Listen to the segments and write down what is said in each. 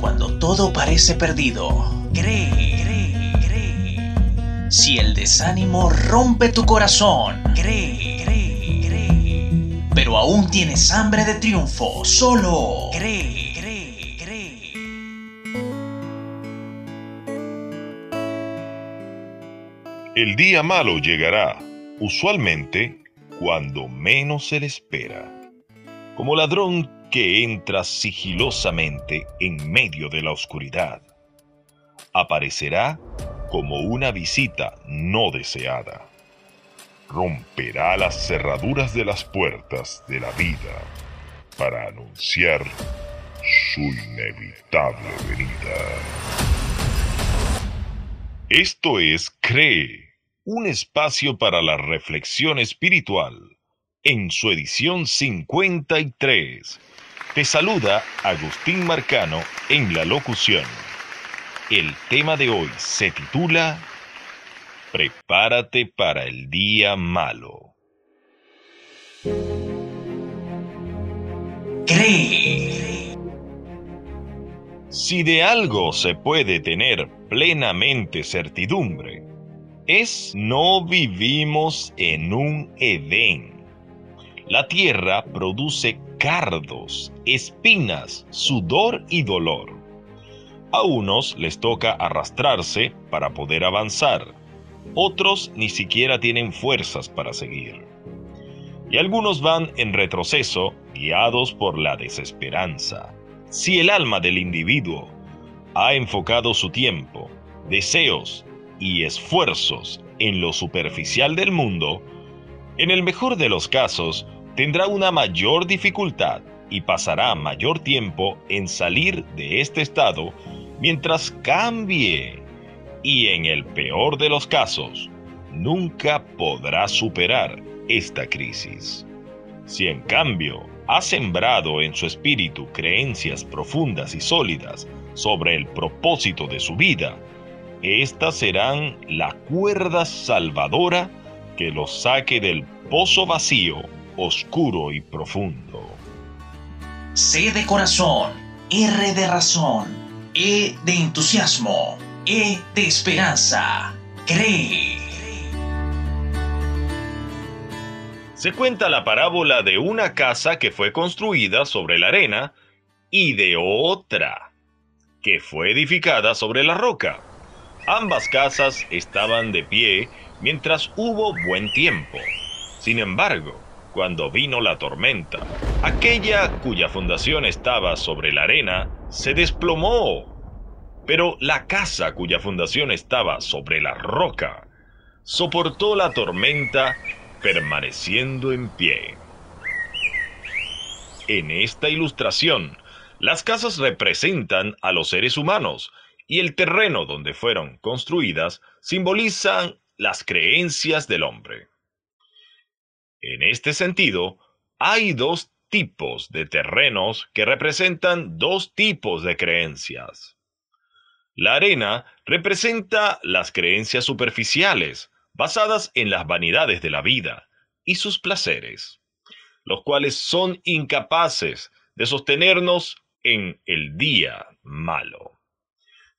Cuando todo parece perdido, cree, cree, cree. Si el desánimo rompe tu corazón, cree, cree, cree. Pero aún tienes hambre de triunfo, solo cree. El día malo llegará, usualmente cuando menos se le espera. Como ladrón que entra sigilosamente en medio de la oscuridad. Aparecerá como una visita no deseada. Romperá las cerraduras de las puertas de la vida para anunciar su inevitable venida. Esto es Cree, un espacio para la reflexión espiritual, en su edición 53 te saluda Agustín Marcano en la locución. El tema de hoy se titula Prepárate para el día malo. Si de algo se puede tener plenamente certidumbre, es no vivimos en un Edén. La tierra produce cardos, espinas, sudor y dolor. A unos les toca arrastrarse para poder avanzar, otros ni siquiera tienen fuerzas para seguir. Y algunos van en retroceso, guiados por la desesperanza. Si el alma del individuo ha enfocado su tiempo, deseos y esfuerzos en lo superficial del mundo, en el mejor de los casos, tendrá una mayor dificultad y pasará mayor tiempo en salir de este estado mientras cambie. Y en el peor de los casos, nunca podrá superar esta crisis. Si en cambio ha sembrado en su espíritu creencias profundas y sólidas sobre el propósito de su vida, estas serán la cuerda salvadora que lo saque del pozo vacío oscuro y profundo. C de corazón, R de razón, E de entusiasmo, E de esperanza. Cree. Se cuenta la parábola de una casa que fue construida sobre la arena y de otra que fue edificada sobre la roca. Ambas casas estaban de pie mientras hubo buen tiempo. Sin embargo, cuando vino la tormenta. Aquella cuya fundación estaba sobre la arena se desplomó. Pero la casa cuya fundación estaba sobre la roca soportó la tormenta permaneciendo en pie. En esta ilustración, las casas representan a los seres humanos y el terreno donde fueron construidas simbolizan las creencias del hombre. En este sentido, hay dos tipos de terrenos que representan dos tipos de creencias. La arena representa las creencias superficiales, basadas en las vanidades de la vida y sus placeres, los cuales son incapaces de sostenernos en el día malo.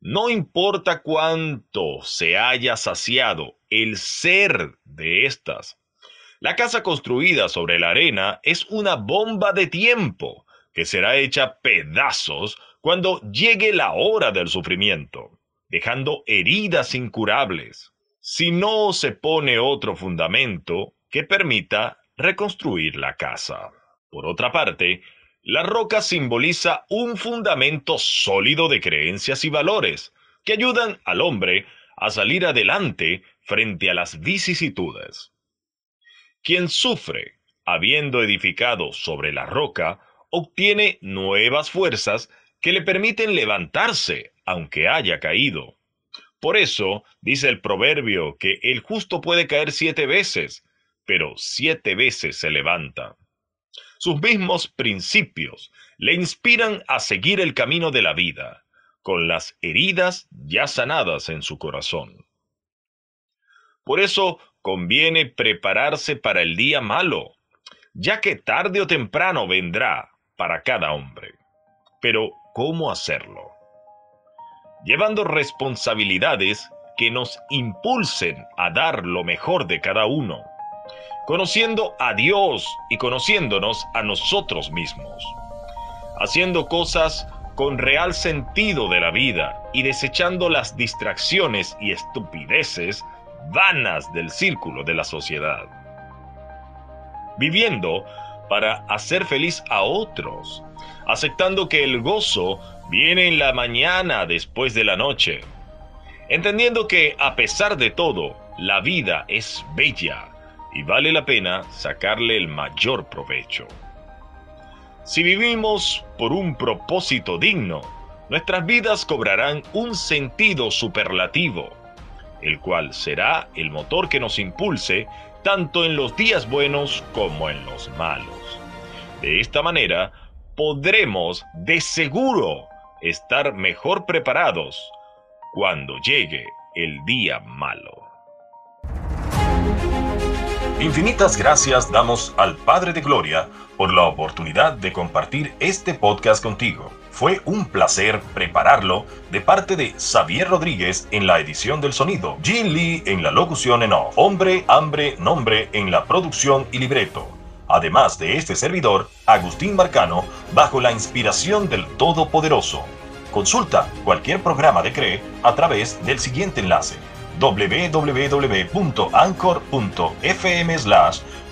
No importa cuánto se haya saciado el ser de estas la casa construida sobre la arena es una bomba de tiempo que será hecha pedazos cuando llegue la hora del sufrimiento, dejando heridas incurables, si no se pone otro fundamento que permita reconstruir la casa. Por otra parte, la roca simboliza un fundamento sólido de creencias y valores que ayudan al hombre a salir adelante frente a las vicisitudes. Quien sufre, habiendo edificado sobre la roca, obtiene nuevas fuerzas que le permiten levantarse aunque haya caído. Por eso dice el proverbio que el justo puede caer siete veces, pero siete veces se levanta. Sus mismos principios le inspiran a seguir el camino de la vida, con las heridas ya sanadas en su corazón. Por eso conviene prepararse para el día malo, ya que tarde o temprano vendrá para cada hombre. Pero cómo hacerlo. Llevando responsabilidades que nos impulsen a dar lo mejor de cada uno. Conociendo a Dios y conociéndonos a nosotros mismos. Haciendo cosas con real sentido de la vida y desechando las distracciones y estupideces vanas del círculo de la sociedad. Viviendo para hacer feliz a otros, aceptando que el gozo viene en la mañana después de la noche, entendiendo que a pesar de todo, la vida es bella y vale la pena sacarle el mayor provecho. Si vivimos por un propósito digno, nuestras vidas cobrarán un sentido superlativo, el cual será el motor que nos impulse tanto en los días buenos como en los malos. De esta manera, podremos de seguro estar mejor preparados cuando llegue el día malo. Infinitas gracias damos al Padre de Gloria por la oportunidad de compartir este podcast contigo. Fue un placer prepararlo de parte de Xavier Rodríguez en la edición del sonido, Jin Lee en la locución en off, Hombre, Hambre, Nombre en la producción y libreto. Además de este servidor, Agustín Marcano, bajo la inspiración del Todopoderoso. Consulta cualquier programa de CRE a través del siguiente enlace www.anchor.fm slash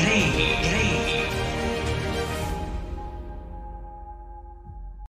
Cree, cree